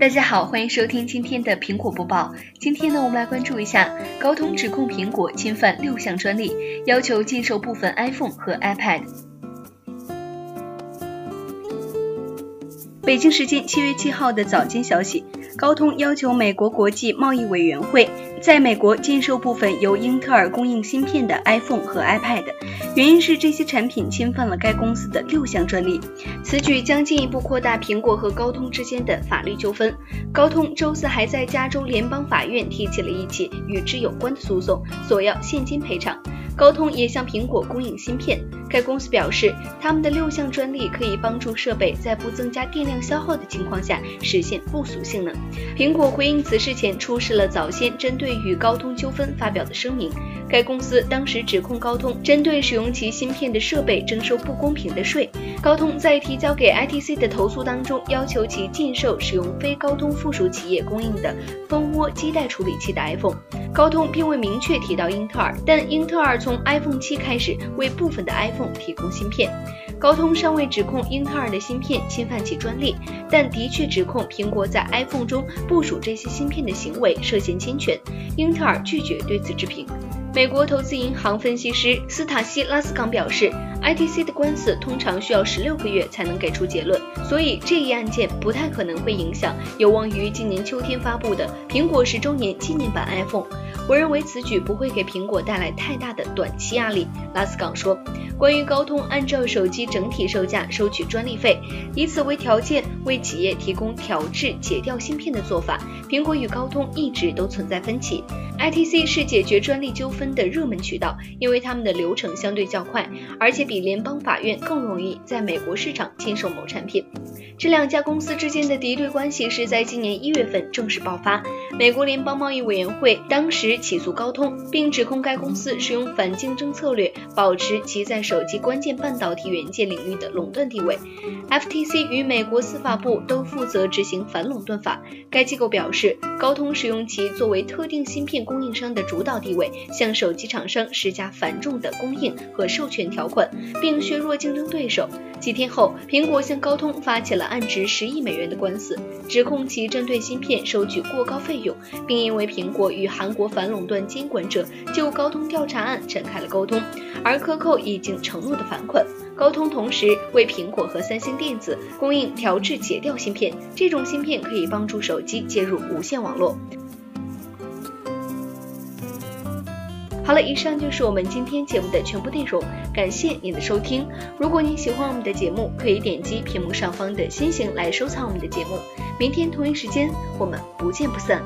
大家好，欢迎收听今天的苹果播报。今天呢，我们来关注一下高通指控苹果侵犯六项专利，要求禁售部分 iPhone 和 iPad。北京时间七月七号的早间消息，高通要求美国国际贸易委员会。在美国禁售部分由英特尔供应芯片的 iPhone 和 iPad，原因是这些产品侵犯了该公司的六项专利。此举将进一步扩大苹果和高通之间的法律纠纷。高通周四还在加州联邦法院提起了一起与之有关的诉讼，索要现金赔偿。高通也向苹果供应芯片。该公司表示，他们的六项专利可以帮助设备在不增加电量消耗的情况下实现不俗性能。苹果回应此事前出示了早先针对与高通纠纷发表的声明。该公司当时指控高通针对使用其芯片的设备征收不公平的税。高通在提交给 ITC 的投诉当中，要求其禁售使用非高通附属企业供应的蜂窝基带处理器的 iPhone。高通并未明确提到英特尔，但英特尔从 iPhone 七开始为部分的 iPhone 提供芯片。高通尚未指控英特尔的芯片侵犯其专利，但的确指控苹果在 iPhone 中部署这些芯片的行为涉嫌侵权。英特尔拒绝对此置评。美国投资银行分析师斯塔西拉斯港表示，ITC 的官司通常需要十六个月才能给出结论，所以这一案件不太可能会影响有望于今年秋天发布的苹果十周年纪念版 iPhone。我认为此举不会给苹果带来太大的短期压力，拉斯港说。关于高通按照手机整体售价收取专利费，以此为条件为企业提供调制解调芯片的做法，苹果与高通一直都存在分歧。ITC 是解决专利纠纷的热门渠道，因为他们的流程相对较快，而且比联邦法院更容易在美国市场禁售某产品。这两家公司之间的敌对关系是在今年一月份正式爆发。美国联邦贸易委员会当时起诉高通，并指控该公司使用反竞争策略，保持其在手机关键半导体元件领域的垄断地位。FTC 与美国司法部都负责执行反垄断法。该机构表示，高通使用其作为特定芯片供应商的主导地位，向手机厂商施加繁重的供应和授权条款，并削弱竞争对手。几天后，苹果向高通发起了案值十亿美元的官司，指控其针对芯片收取过高费用，并因为苹果与韩国反反垄断监管者就高通调查案展开了沟通，而克扣已经承诺的返款。高通同时为苹果和三星电子供应调制解调芯片，这种芯片可以帮助手机接入无线网络。好了，以上就是我们今天节目的全部内容，感谢您的收听。如果您喜欢我们的节目，可以点击屏幕上方的星星来收藏我们的节目。明天同一时间，我们不见不散。